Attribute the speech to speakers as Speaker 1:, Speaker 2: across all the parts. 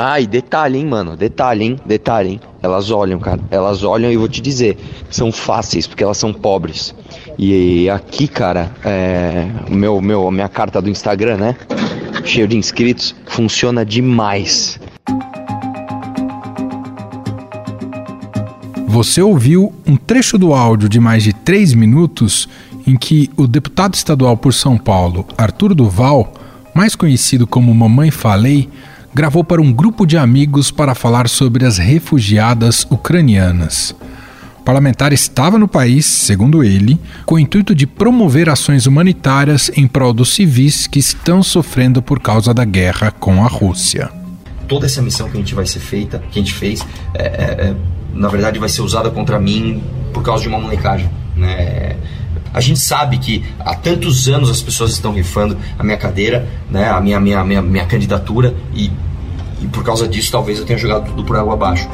Speaker 1: Ah, e detalhe, hein, mano, detalhe, hein, detalhe, hein. Elas olham, cara, elas olham e vou te dizer, são fáceis, porque elas são pobres. E aqui, cara, é, meu, meu, minha carta do Instagram, né, cheio de inscritos, funciona demais.
Speaker 2: Você ouviu um trecho do áudio de mais de três minutos em que o deputado estadual por São Paulo, Arthur Duval, mais conhecido como Mamãe Falei, gravou para um grupo de amigos para falar sobre as refugiadas ucranianas. O parlamentar estava no país, segundo ele, com o intuito de promover ações humanitárias em prol dos civis que estão sofrendo por causa da guerra com a Rússia.
Speaker 3: Toda essa missão que a gente vai ser feita, que a gente fez, é, é, é na verdade vai ser usada contra mim por causa de uma molecagem. Né? A gente sabe que há tantos anos as pessoas estão rifando a minha cadeira, né? a minha, minha, minha, minha candidatura, e, e por causa disso talvez eu tenha jogado tudo por água abaixo.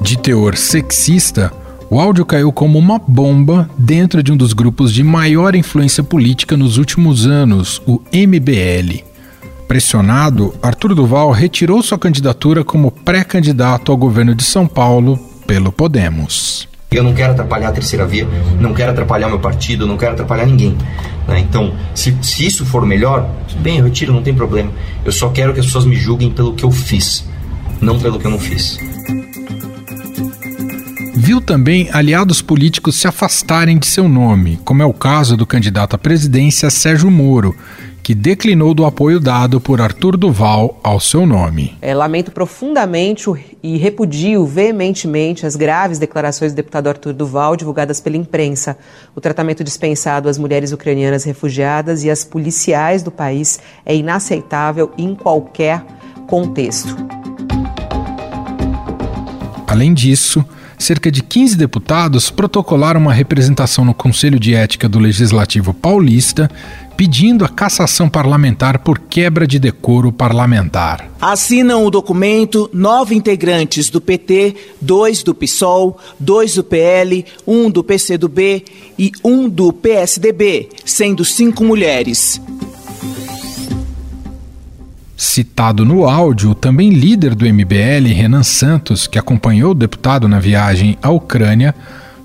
Speaker 2: De teor sexista, o áudio caiu como uma bomba dentro de um dos grupos de maior influência política nos últimos anos, o MBL. Pressionado, Arthur Duval retirou sua candidatura como pré-candidato ao governo de São Paulo pelo Podemos.
Speaker 3: Eu não quero atrapalhar a terceira via, não quero atrapalhar meu partido, não quero atrapalhar ninguém. Né? Então, se, se isso for melhor, bem, eu retiro, não tem problema. Eu só quero que as pessoas me julguem pelo que eu fiz, não pelo que eu não fiz.
Speaker 2: Viu também aliados políticos se afastarem de seu nome, como é o caso do candidato à presidência Sérgio Moro, que declinou do apoio dado por Arthur Duval ao seu nome.
Speaker 4: É, lamento profundamente e repudio veementemente as graves declarações do deputado Arthur Duval divulgadas pela imprensa. O tratamento dispensado às mulheres ucranianas refugiadas e às policiais do país é inaceitável em qualquer contexto.
Speaker 2: Além disso, cerca de 15 deputados protocolaram uma representação no Conselho de Ética do Legislativo Paulista pedindo a cassação parlamentar por quebra de decoro parlamentar.
Speaker 5: Assinam o documento nove integrantes do PT, dois do PSOL, dois do PL, um do PCdoB e um do PSDB, sendo cinco mulheres.
Speaker 2: Citado no áudio, também líder do MBL, Renan Santos, que acompanhou o deputado na viagem à Ucrânia,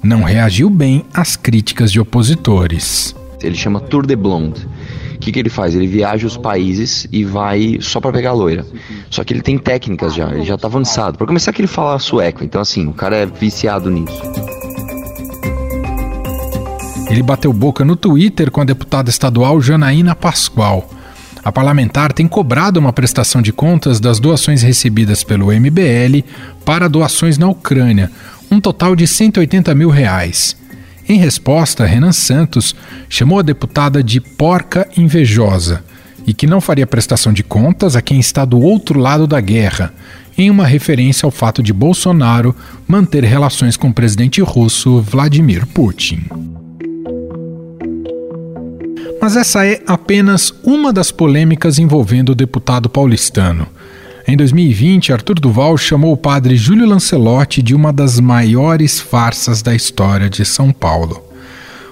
Speaker 2: não reagiu bem às críticas de opositores
Speaker 1: ele chama Tour de Blonde. O que, que ele faz? Ele viaja os países e vai só para pegar loira. Só que ele tem técnicas já, ele já tá avançado. Para começar que ele fala sueco, então assim, o cara é viciado nisso.
Speaker 2: Ele bateu boca no Twitter com a deputada estadual Janaína Pascoal. A parlamentar tem cobrado uma prestação de contas das doações recebidas pelo MBL para doações na Ucrânia, um total de 180 mil reais. Em resposta, Renan Santos chamou a deputada de porca invejosa e que não faria prestação de contas a quem está do outro lado da guerra, em uma referência ao fato de Bolsonaro manter relações com o presidente russo Vladimir Putin. Mas essa é apenas uma das polêmicas envolvendo o deputado paulistano. Em 2020, Arthur Duval chamou o padre Júlio Lancelotti de uma das maiores farsas da história de São Paulo.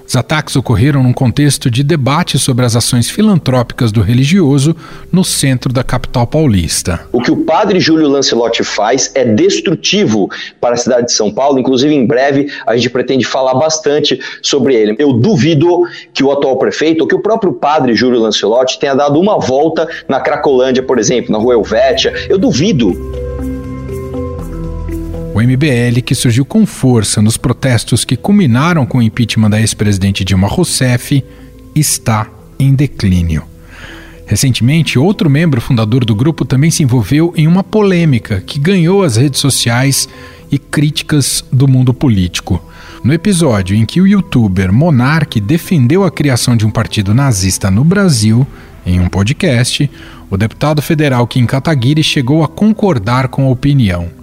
Speaker 2: Os ataques ocorreram num contexto de debate sobre as ações filantrópicas do religioso no centro da capital paulista.
Speaker 6: O que o padre Júlio Lancelotti faz é destrutivo para a cidade de São Paulo, inclusive em breve a gente pretende falar bastante sobre ele. Eu duvido que o atual prefeito, ou que o próprio padre Júlio Lancelotti tenha dado uma volta na Cracolândia, por exemplo, na rua Helvétia. Eu duvido.
Speaker 2: O MBL, que surgiu com força nos protestos que culminaram com o impeachment da ex-presidente Dilma Rousseff, está em declínio. Recentemente, outro membro fundador do grupo também se envolveu em uma polêmica que ganhou as redes sociais e críticas do mundo político. No episódio em que o youtuber Monark defendeu a criação de um partido nazista no Brasil, em um podcast, o deputado federal Kim Kataguiri chegou a concordar com a opinião.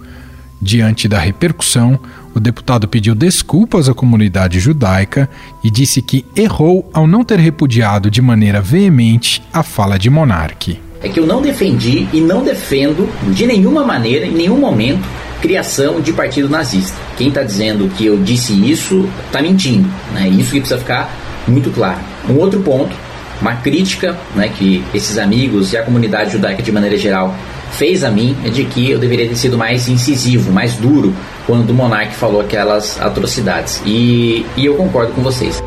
Speaker 2: Diante da repercussão, o deputado pediu desculpas à comunidade judaica e disse que errou ao não ter repudiado de maneira veemente a fala de Monarque.
Speaker 7: É que eu não defendi e não defendo de nenhuma maneira, em nenhum momento, criação de partido nazista. Quem está dizendo que eu disse isso está mentindo. Né? Isso que precisa ficar muito claro. Um outro ponto Uma crítica né, que esses amigos e a comunidade judaica de maneira geral fez a mim é de que eu deveria ter sido mais incisivo, mais duro quando o monarca falou aquelas atrocidades. E, e eu concordo com vocês.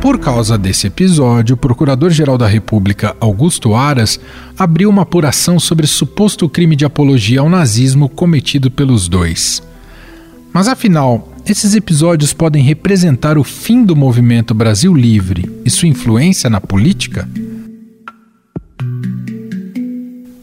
Speaker 2: Por causa desse episódio, o Procurador-Geral da República, Augusto Aras, abriu uma apuração sobre suposto crime de apologia ao nazismo cometido pelos dois. Mas afinal, esses episódios podem representar o fim do movimento Brasil Livre e sua influência na política?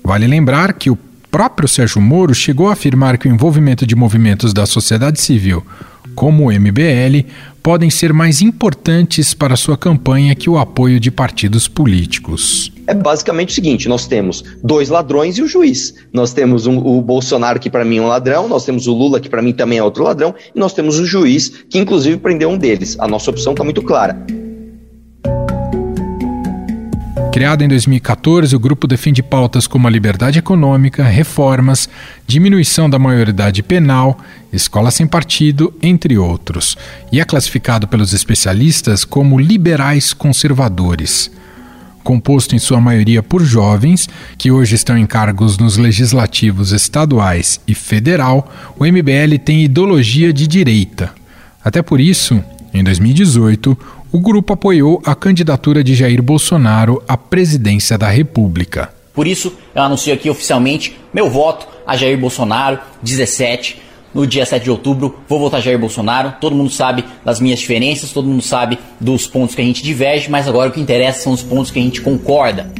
Speaker 2: Vale lembrar que o próprio Sérgio Moro chegou a afirmar que o envolvimento de movimentos da sociedade civil, como o MBL, podem ser mais importantes para sua campanha que o apoio de partidos políticos.
Speaker 6: É basicamente o seguinte: nós temos dois ladrões e o juiz. Nós temos um, o Bolsonaro, que para mim é um ladrão, nós temos o Lula, que para mim também é outro ladrão, e nós temos o juiz, que inclusive prendeu um deles. A nossa opção está muito clara.
Speaker 2: Criado em 2014, o grupo defende pautas como a liberdade econômica, reformas, diminuição da maioridade penal, escola sem partido, entre outros, e é classificado pelos especialistas como liberais conservadores. Composto em sua maioria por jovens, que hoje estão em cargos nos legislativos estaduais e federal, o MBL tem ideologia de direita. Até por isso, em 2018, o grupo apoiou a candidatura de Jair Bolsonaro à presidência da República.
Speaker 7: Por isso, eu anuncio aqui oficialmente meu voto a Jair Bolsonaro, 17. No dia 7 de outubro, vou votar Jair Bolsonaro. Todo mundo sabe das minhas diferenças, todo mundo sabe dos pontos que a gente diverge, mas agora o que interessa são os pontos que a gente concorda.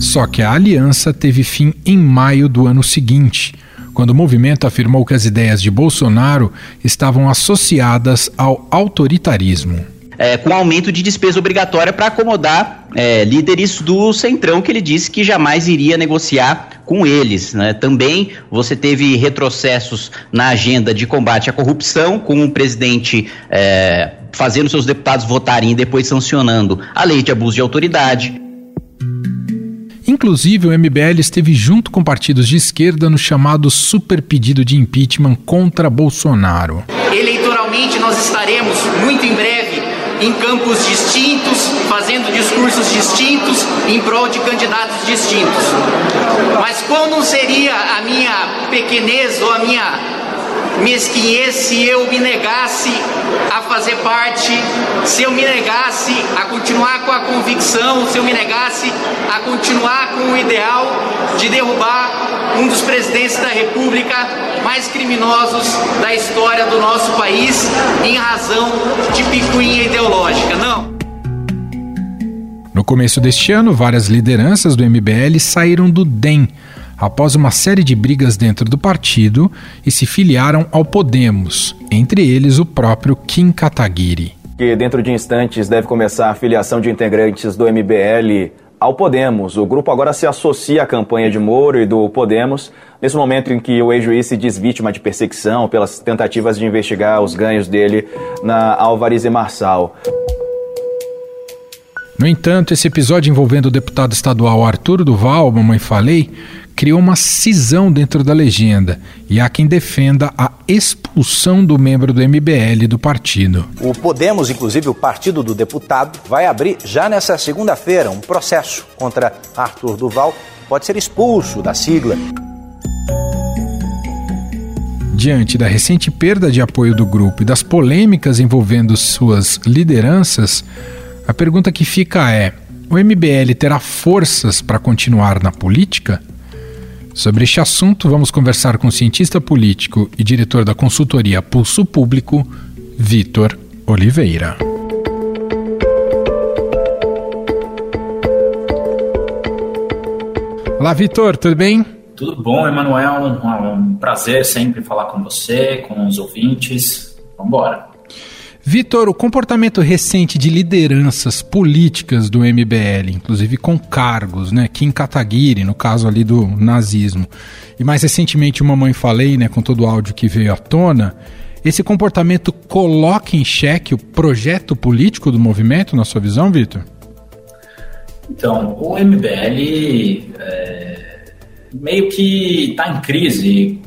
Speaker 2: Só que a aliança teve fim em maio do ano seguinte quando o movimento afirmou que as ideias de Bolsonaro estavam associadas ao autoritarismo.
Speaker 8: É, com aumento de despesa obrigatória para acomodar é, líderes do Centrão, que ele disse que jamais iria negociar com eles. Né? Também você teve retrocessos na agenda de combate à corrupção, com o presidente é, fazendo seus deputados votarem e depois sancionando a lei de abuso de autoridade.
Speaker 2: Inclusive, o MBL esteve junto com partidos de esquerda no chamado super pedido de impeachment contra Bolsonaro.
Speaker 9: Eleitoralmente, nós estaremos muito em breve em campos distintos, fazendo discursos distintos em prol de candidatos distintos. Mas qual não seria a minha pequenez ou a minha mesquinhez se eu me negasse a fazer parte, se eu me negasse a continuar com a convicção, se eu me negasse a continuar com o ideal de derrubar um dos presidentes da República mais criminosos da história do nosso país em razão de picuinha ideológica. Não.
Speaker 2: No começo deste ano, várias lideranças do MBL saíram do DEM após uma série de brigas dentro do partido e se filiaram ao Podemos, entre eles o próprio Kim Kataguiri.
Speaker 10: Que dentro de instantes deve começar a filiação de integrantes do MBL ao Podemos. O grupo agora se associa à campanha de Moro e do Podemos, nesse momento em que o ex-juiz se diz vítima de perseguição pelas tentativas de investigar os ganhos dele na Álvares e Marçal.
Speaker 2: No entanto, esse episódio envolvendo o deputado estadual Arthur Duval, mamãe falei, criou uma cisão dentro da legenda e há quem defenda a expulsão do membro do MBL do partido.
Speaker 11: O Podemos, inclusive o partido do deputado, vai abrir já nessa segunda-feira um processo contra Arthur Duval, pode ser expulso da sigla.
Speaker 2: Diante da recente perda de apoio do grupo e das polêmicas envolvendo suas lideranças, a pergunta que fica é: o MBL terá forças para continuar na política? Sobre este assunto, vamos conversar com o cientista político e diretor da consultoria Pulso Público, Vitor Oliveira. Olá, Vitor, tudo bem?
Speaker 12: Tudo bom, Emanuel. Um prazer sempre falar com você, com os ouvintes. Vamos embora.
Speaker 2: Vitor, o comportamento recente de lideranças políticas do MBL, inclusive com cargos, né? Kim Kataguiri, no caso ali do nazismo, e mais recentemente uma mãe falei, né, com todo o áudio que veio à tona, esse comportamento coloca em xeque o projeto político do movimento, na sua visão, Vitor?
Speaker 12: Então, o MBL é, meio que está em crise.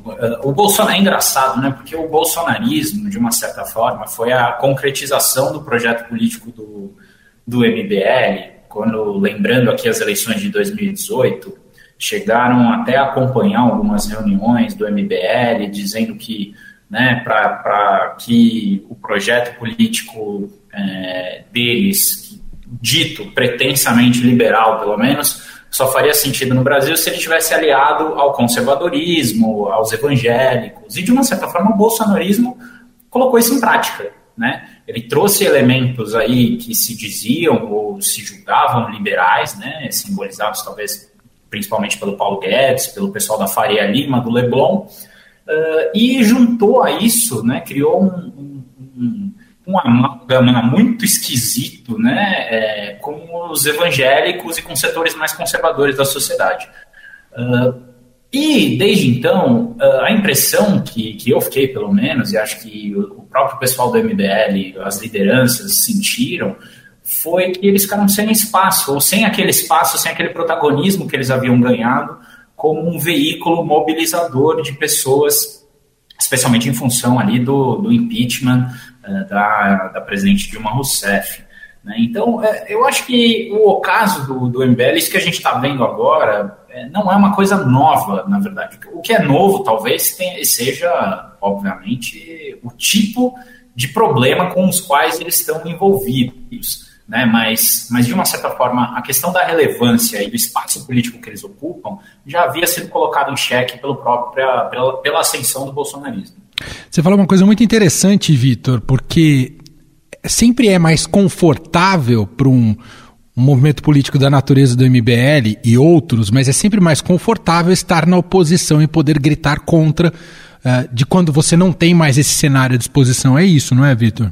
Speaker 12: O Bolsonaro é engraçado, né? Porque o bolsonarismo, de uma certa forma, foi a concretização do projeto político do, do MBL, quando, lembrando aqui as eleições de 2018, chegaram até a acompanhar algumas reuniões do MBL, dizendo que, né, para que o projeto político é, deles, dito pretensamente liberal, pelo menos, só faria sentido no Brasil se ele tivesse aliado ao conservadorismo, aos evangélicos, e de uma certa forma o bolsonarismo colocou isso em prática, né? Ele trouxe elementos aí que se diziam ou se julgavam liberais, né? Simbolizados talvez principalmente pelo Paulo Guedes, pelo pessoal da Faria Lima, do Leblon, uh, e juntou a isso, né? Criou um, um um amálgama muito esquisito né, é, com os evangélicos e com setores mais conservadores da sociedade. Uh, e, desde então, uh, a impressão que, que eu fiquei, pelo menos, e acho que o, o próprio pessoal do MBL, as lideranças sentiram, foi que eles ficaram sem espaço, ou sem aquele espaço, sem aquele protagonismo que eles haviam ganhado como um veículo mobilizador de pessoas, especialmente em função ali do, do impeachment é, da, da presidente Dilma Rousseff. Né? Então, é, eu acho que o caso do, do MBL, isso que a gente está vendo agora, é, não é uma coisa nova, na verdade. O que é novo, talvez, tenha, seja, obviamente, o tipo de problema com os quais eles estão envolvidos. Né? Mas, mas, de uma certa forma, a questão da relevância e do espaço político que eles ocupam já havia sido colocado em xeque pelo própria, pela, pela ascensão do bolsonarismo.
Speaker 2: Você falou uma coisa muito interessante, Vitor, porque sempre é mais confortável para um, um movimento político da natureza do MBL e outros, mas é sempre mais confortável estar na oposição e poder gritar contra uh, de quando você não tem mais esse cenário à disposição. É isso, não é, Vitor?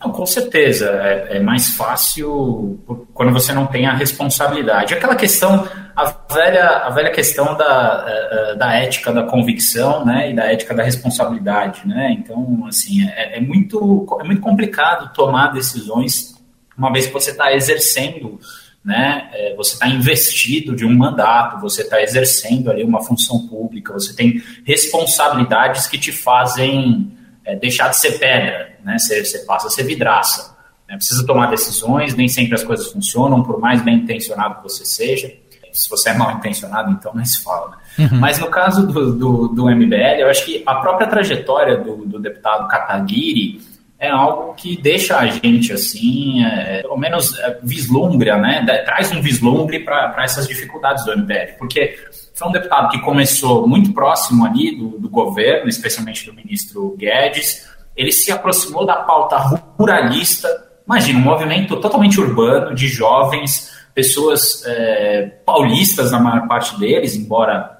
Speaker 12: Não, com certeza. É, é, mais fácil quando você não tem a responsabilidade. Aquela questão, a velha, a velha questão da, é, é, da ética da convicção né, e da ética da responsabilidade. Né? Então, assim, é, é muito, é muito complicado tomar decisões uma vez que você está exercendo né? É, você está investido de um mandato, você está exercendo ali uma função pública, você tem responsabilidades que te fazem é, deixar de ser pedra, né? Você, você passa a ser vidraça. Né? Precisa tomar decisões, nem sempre as coisas funcionam, por mais bem intencionado que você seja. Se você é mal intencionado, então nem se fala. Né? Uhum. Mas no caso do, do, do, MBL, eu acho que a própria trajetória do, do deputado Kataguiri é algo que deixa a gente assim, é, pelo menos é, vislumbra, né? Traz um vislumbre para essas dificuldades do MBL, porque foi um deputado que começou muito próximo ali do, do governo, especialmente do ministro Guedes. Ele se aproximou da pauta ruralista. Imagina, um movimento totalmente urbano, de jovens, pessoas é, paulistas, na maior parte deles, embora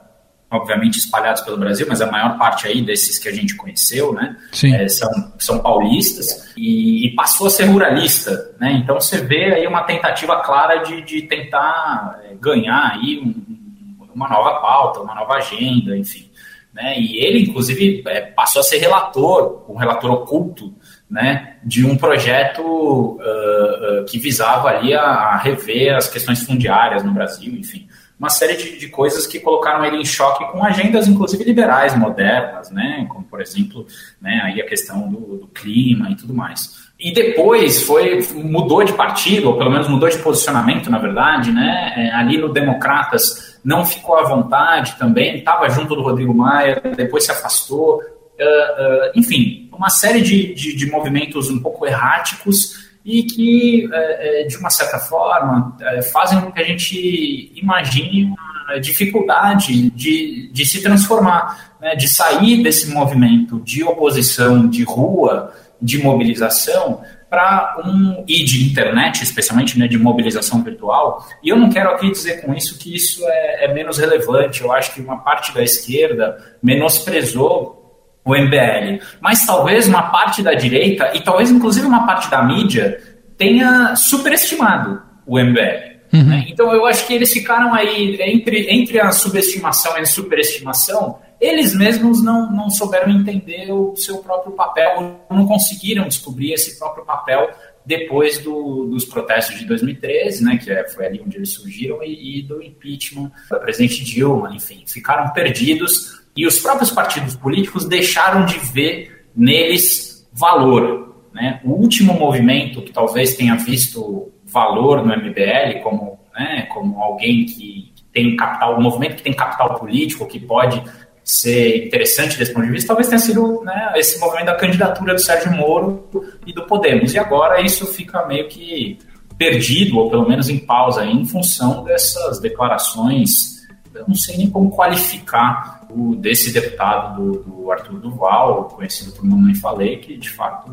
Speaker 12: obviamente espalhados pelo Brasil, mas a maior parte aí desses que a gente conheceu, né, é, são, são paulistas, e, e, passou a ser ruralista, né, então você vê aí uma tentativa clara de, de tentar é, ganhar aí um, uma nova pauta, uma nova agenda, enfim. Né? E ele, inclusive, é, passou a ser relator, um relator oculto, né, de um projeto uh, uh, que visava ali a, a, rever as questões fundiárias no Brasil, enfim, uma série de, de, coisas que colocaram ele em choque com agendas, inclusive liberais modernas, né, como por exemplo, né, aí a questão do, do clima e tudo mais. E depois foi mudou de partido, ou pelo menos mudou de posicionamento, na verdade, né? É, ali no Democratas não ficou à vontade também, estava junto do Rodrigo Maia, depois se afastou. Uh, uh, enfim, uma série de, de, de, movimentos um pouco erráticos e que, uh, de uma certa forma, fazem com que a gente imagine a dificuldade de, de se transformar, né? de sair desse movimento de oposição de rua de mobilização para um e de internet, especialmente né, de mobilização virtual. E eu não quero aqui dizer com isso que isso é, é menos relevante. Eu acho que uma parte da esquerda menosprezou o MBL, mas talvez uma parte da direita e talvez inclusive uma parte da mídia tenha superestimado o MBL. Uhum. Né? Então eu acho que eles ficaram aí entre, entre a subestimação e a superestimação eles mesmos não, não souberam entender o seu próprio papel, não conseguiram descobrir esse próprio papel depois do, dos protestos de 2013, né, que é, foi ali onde eles surgiram, e, e do impeachment da presidente Dilma, enfim, ficaram perdidos e os próprios partidos políticos deixaram de ver neles valor. Né? O último movimento que talvez tenha visto valor no MBL como, né, como alguém que tem capital, um movimento que tem capital político, que pode ser interessante desse ponto de vista, talvez tenha sido né, esse movimento da candidatura do Sérgio Moro e do Podemos. E agora isso fica meio que perdido, ou pelo menos em pausa, em função dessas declarações, eu não sei nem como qualificar o, desse deputado do, do, Arthur Duval, conhecido por Mamãe Falei, que de fato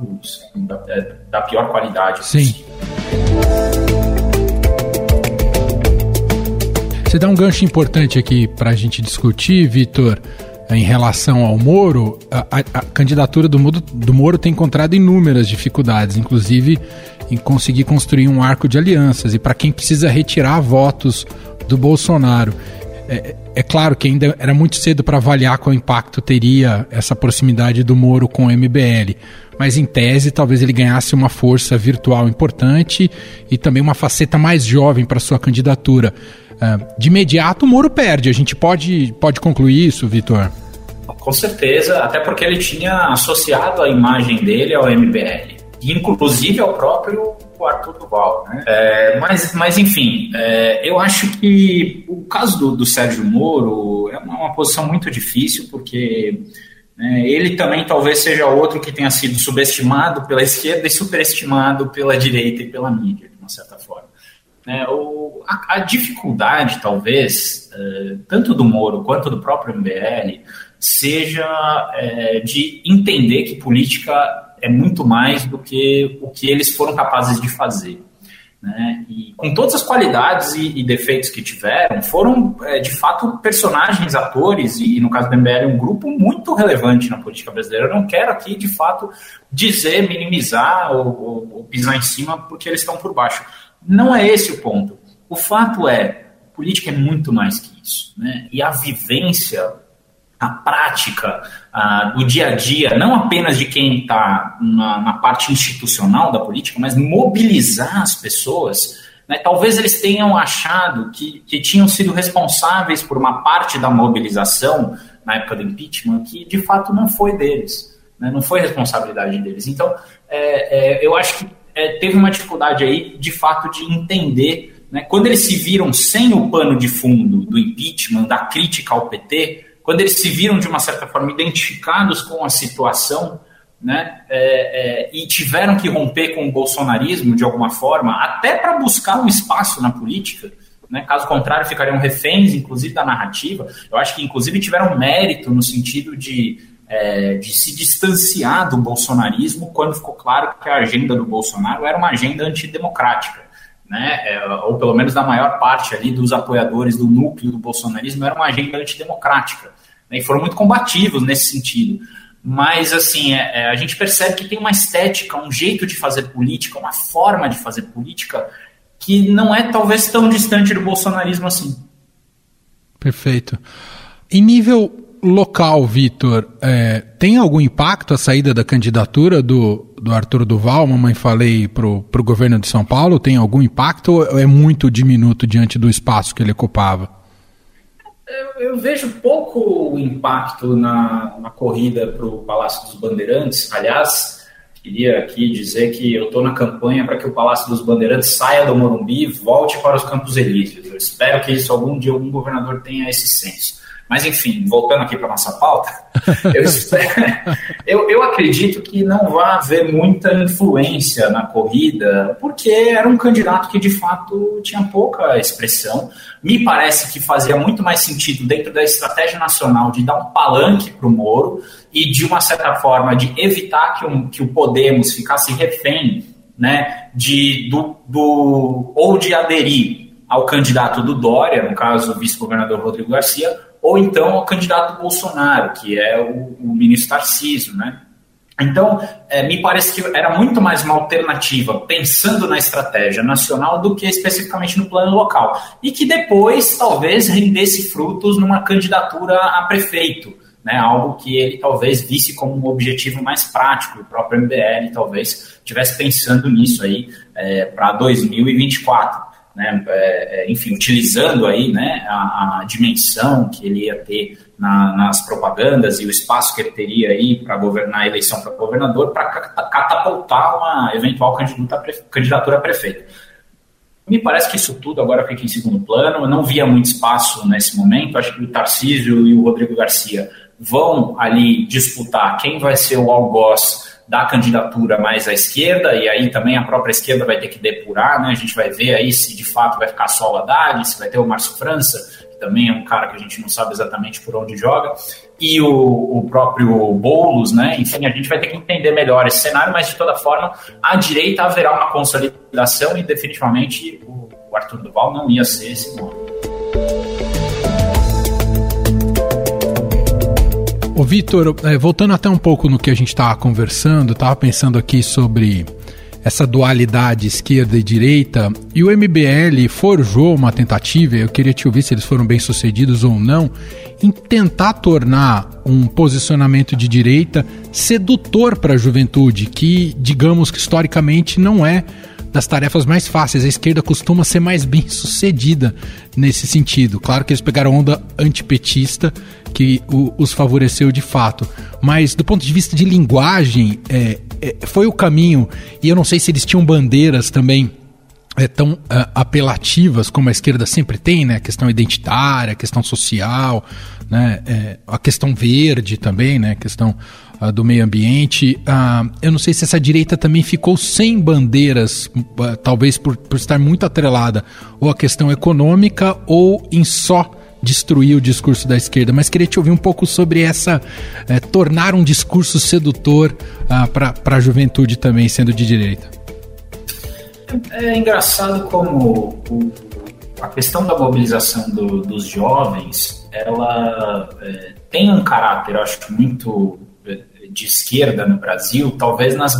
Speaker 12: é da pior qualidade.
Speaker 2: Sim. Você dá um gancho importante aqui para a gente discutir, Vitor, em relação ao Moro. A, a, a candidatura do Moro, do Moro tem encontrado inúmeras dificuldades, inclusive em conseguir construir um arco de alianças e para quem precisa retirar votos do Bolsonaro. É, é, claro que ainda era muito cedo para avaliar qual impacto teria essa proximidade do Moro com o MBL, mas em tese talvez ele ganhasse uma força virtual importante e também uma faceta mais jovem para sua candidatura. É, de imediato o Moro perde. A gente pode, pode concluir isso, Vitor?
Speaker 12: Com certeza, até porque ele tinha associado a imagem dele ao MBL, inclusive ao próprio Arthur Duval. Né? É, mas, mas, enfim, é, eu acho que o caso do, do Sérgio Moro é uma, uma, posição muito difícil, porque né, ele também talvez seja outro que tenha sido subestimado pela esquerda e superestimado pela direita e pela mídia, de uma certa forma. Né, o, a, a, dificuldade, talvez, é, tanto do Moro quanto do próprio MBL, seja é, de entender que política é muito mais do que o que eles foram capazes de fazer. Né? E com todas as qualidades e, e defeitos que tiveram, foram é, de fato personagens, atores, e, no caso do MBL, um grupo muito relevante na política brasileira. Eu não quero aqui, de fato, dizer, minimizar ou, ou, ou pisar em cima porque eles estão por baixo não é esse o ponto. O fato é, política é muito mais que isso. Né? E a vivência, a prática a, do dia a dia, não apenas de quem está na, na, parte institucional da política, mas mobilizar as pessoas. Né? Talvez eles tenham achado que, que tinham sido responsáveis por uma parte da mobilização na época do impeachment, que de fato não foi deles, né? não foi responsabilidade deles. Então, é, é, eu acho que é, teve uma dificuldade aí, de fato, de entender. Né, quando eles se viram sem o pano de fundo do impeachment, da crítica ao PT, quando eles se viram, de uma certa forma, identificados com a situação, né, é, é, e tiveram que romper com o bolsonarismo de alguma forma, até para buscar um espaço na política, né, caso contrário, ficariam reféns, inclusive, da narrativa. Eu acho que, inclusive, tiveram mérito no sentido de é, de se distanciar do bolsonarismo quando ficou claro que a agenda do Bolsonaro era uma agenda antidemocrática. Né, é, ou pelo menos da maior parte ali dos apoiadores do núcleo do bolsonarismo, era uma agenda antidemocrática. Né, e foram muito combativos nesse sentido. Mas, assim, é, é, a gente percebe que tem uma estética, um jeito de fazer política, uma forma de fazer política que não é talvez tão distante do bolsonarismo assim.
Speaker 2: Perfeito. Em nível local, Vitor, é, tem algum impacto a saída da candidatura do, do Arthur Duval, mamãe falei, para o governo de São Paulo? Tem algum impacto ou é muito diminuto diante do espaço que ele ocupava?
Speaker 12: Eu, eu vejo pouco impacto na, na corrida para o Palácio dos Bandeirantes. Aliás, queria aqui dizer que eu estou na campanha para que o Palácio dos Bandeirantes saia do Morumbi e volte para os Campos Elíseos. Eu espero que isso algum dia algum governador tenha esse senso. Mas, enfim, voltando aqui para a nossa pauta, eu, eu, eu, acredito que não vai haver muita influência na corrida, porque era um candidato que, de fato, tinha pouca expressão. Me parece que fazia muito mais sentido, dentro da estratégia nacional, de dar um palanque para o Moro e, de uma certa forma, de evitar que, um, que o Podemos ficasse refém né, de, do, do, ou de aderir ao candidato do Dória, no caso, o vice-governador Rodrigo Garcia, ou então ao candidato Bolsonaro, que é o, o ministro Tarcísio, né? Então, é, me parece que era muito mais uma alternativa pensando na estratégia nacional do que especificamente no plano local. E que depois talvez rendesse frutos numa candidatura a prefeito, né, algo que ele talvez visse como um objetivo mais prático, o próprio MBL talvez estivesse pensando nisso aí é, para 2024 né, é, é, enfim, utilizando aí né, a, a, dimensão que ele ia ter na, nas propagandas e o espaço que ele teria aí para governar a eleição para governador para catapultar uma eventual candidatura a prefeito. Me parece que isso tudo agora fica em segundo plano. Eu não via muito espaço nesse momento. Acho que o Tarcísio e o Rodrigo Garcia vão ali disputar quem vai ser o algoz da candidatura mais à esquerda, e aí também a própria esquerda vai ter que depurar, né? A gente vai ver aí se de fato vai ficar só o Haddad, se vai ter o Márcio França, que também é um cara que a gente não sabe exatamente por onde joga, e o, o próprio Boulos, né? Enfim, a gente vai ter que entender melhor esse cenário, mas de toda forma, à direita haverá uma consolidação e definitivamente o, o Arthur Duval não ia ser esse nome.
Speaker 2: Ô Vitor, é, voltando até um pouco no que a gente estava conversando, estava pensando aqui sobre essa dualidade esquerda e direita, e o MBL forjou uma tentativa, eu queria te ouvir se eles foram bem sucedidos ou não, em tentar tornar um posicionamento de direita sedutor para a juventude, que, digamos que historicamente não é das tarefas mais fáceis. A esquerda costuma ser mais bem sucedida nesse sentido. Claro que eles pegaram onda antipetista que o, os favoreceu de fato. Mas do ponto de vista de linguagem, é, é, foi o caminho. E eu não sei se eles tinham bandeiras também é, tão uh, apelativas como a esquerda sempre tem, né? A questão identitária, a questão social, né? É, a questão verde também, né? A questão uh, do meio ambiente. Uh, eu não sei se essa direita também ficou sem bandeiras, talvez por, por estar muito atrelada ou a questão econômica ou em só destruir o discurso da esquerda, mas queria te ouvir um pouco sobre essa é, tornar um discurso sedutor ah, para a juventude também sendo de direita.
Speaker 12: É engraçado como o, a questão da mobilização do, dos jovens ela é, tem um caráter, acho muito é, de esquerda no Brasil, talvez nas,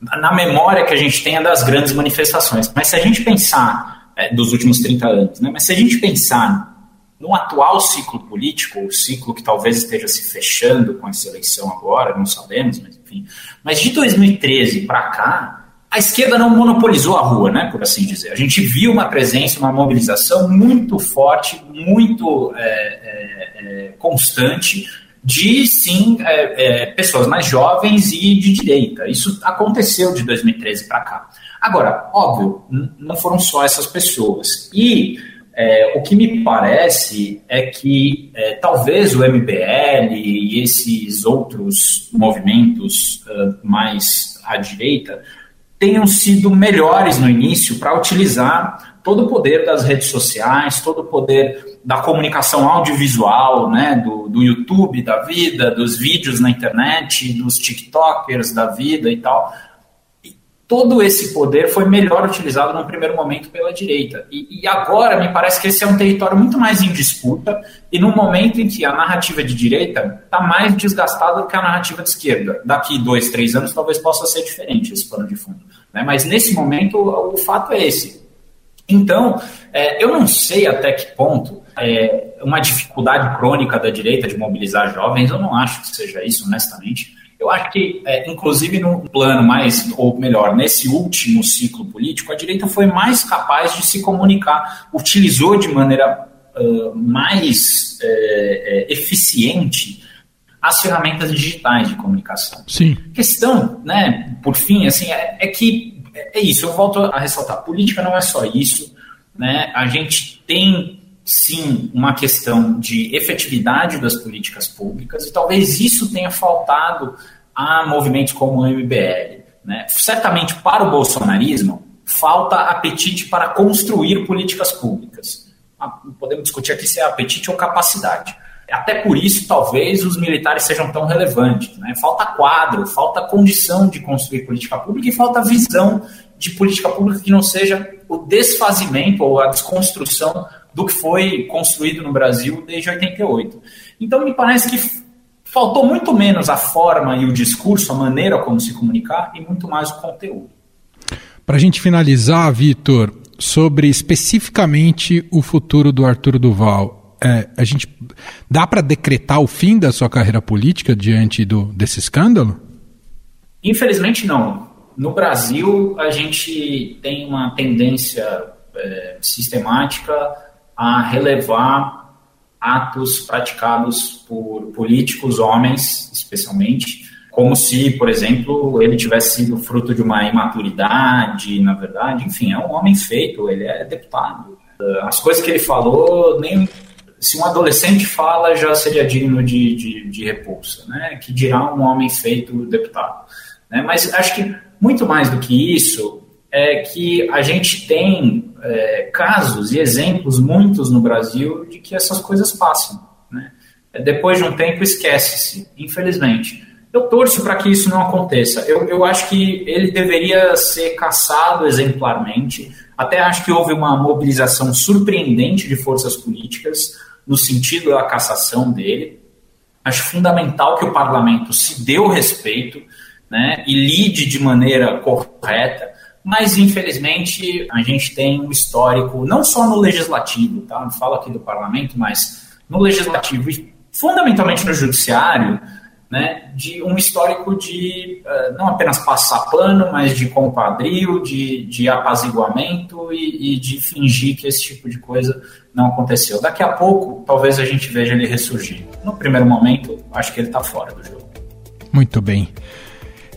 Speaker 12: na memória que a gente tenha das grandes manifestações. Mas se a gente pensar é, dos últimos 30 anos, né? mas se a gente pensar no atual ciclo político, o ciclo que talvez esteja se fechando com essa eleição agora, não sabemos, mas enfim. Mas de 2013 para cá, a esquerda não monopolizou a rua, né, por assim dizer. A gente viu uma presença, uma mobilização muito forte, muito é, é, é, constante de sim é, é, pessoas mais jovens e de direita. Isso aconteceu de 2013 para cá. Agora, óbvio, não foram só essas pessoas. E é, o que me parece é que talvez o MBL e esses outros movimentos uh, mais à direita tenham sido melhores no início para utilizar todo o poder das redes sociais, todo o poder da comunicação audiovisual, né, do, do YouTube da vida, dos vídeos na internet, dos TikTokers da vida e tal, todo esse poder foi melhor utilizado no primeiro momento pela direita. E, e, agora me parece que esse é um território muito mais em disputa e num momento em que a narrativa de direita está mais desgastada do que a narrativa de esquerda. Daqui dois, três anos talvez possa ser diferente esse plano de fundo. Né? Mas nesse momento o, o fato é esse. Então, é, eu não sei até que ponto é, uma dificuldade crônica da direita de mobilizar jovens, eu não acho que seja isso, honestamente eu acho que, é, inclusive, no plano mais, ou melhor, nesse último ciclo político, a direita foi mais capaz de se comunicar, utilizou de maneira uh, mais é, é, eficiente as ferramentas digitais de comunicação.
Speaker 2: Sim.
Speaker 12: A questão, né, por fim, assim, é, é que é isso, eu volto a ressaltar, política não é só isso, né, a gente tem sim uma questão de efetividade das políticas públicas e talvez isso tenha faltado a movimentos como o MBL. Né? Certamente para o bolsonarismo falta apetite para construir políticas públicas. Ah, podemos discutir aqui se é apetite ou capacidade. Até por isso, talvez os militares sejam tão relevantes. Né? Falta quadro, falta condição de construir política pública e falta visão de política pública que não seja o desfazimento ou a desconstrução do que foi construído no Brasil desde 88. Então, me parece que faltou muito menos a forma e o discurso, a maneira como se comunicar, e muito mais o conteúdo.
Speaker 2: Para a gente finalizar, Vitor, sobre especificamente o futuro do Arthur Duval. é, a gente dá para decretar o fim da sua carreira política diante do, desse escândalo?
Speaker 12: Infelizmente não. No Brasil, a gente tem uma tendência é, sistemática a relevar atos praticados por políticos, homens especialmente, como se, por exemplo, ele tivesse sido fruto de uma imaturidade, na verdade, enfim, é um homem feito, ele é deputado. As coisas que ele falou, nem se um adolescente fala, já seria digno de, de, de repulsa, né? Que dirá um homem feito deputado. Né? Mas acho que muito mais do que isso é que a gente tem é, casos e exemplos muitos no Brasil de que essas coisas passam. Né? Depois de um tempo esquece-se, infelizmente. Eu torço para que isso não aconteça. Eu, eu acho que ele deveria ser caçado exemplarmente. Até acho que houve uma mobilização surpreendente de forças políticas no sentido da cassação dele. Acho fundamental que o parlamento se dê o respeito né, e lide de maneira correta, mas infelizmente a gente tem um histórico, não só no legislativo, tá? não falo aqui do parlamento, mas no legislativo e fundamentalmente no judiciário, né, de um histórico de uh, não apenas passar pano, mas de compadrio, de, de apaziguamento e, e, de fingir que esse tipo de coisa não aconteceu. Daqui a pouco, talvez a gente veja ele ressurgir. No primeiro momento, acho que ele está fora do jogo.
Speaker 2: Muito bem.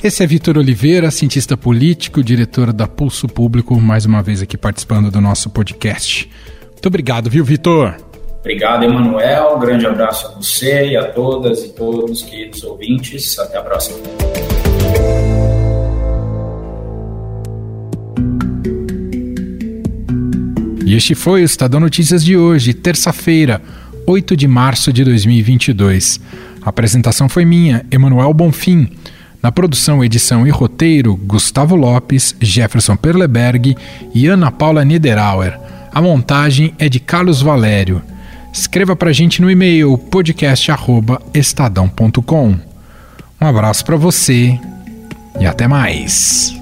Speaker 2: Esse é Vitor Oliveira, cientista político, diretor da Pulso Público, mais uma vez aqui participando do nosso podcast. Muito obrigado, viu, Vitor?
Speaker 12: Obrigado, Emanuel. Um grande abraço a você e a todas e todos, queridos ouvintes. Até a próxima.
Speaker 2: E este foi o Estadão Notícias de hoje, terça-feira, 8 de março de 2022. A apresentação foi minha, Emanuel Bonfim. Na produção, edição e roteiro, Gustavo Lopes, Jefferson Perleberg e Ana Paula Niederauer. A montagem é de Carlos Valério. Escreva para a gente no e-mail podcast@estadão.com. Um abraço para você e até mais.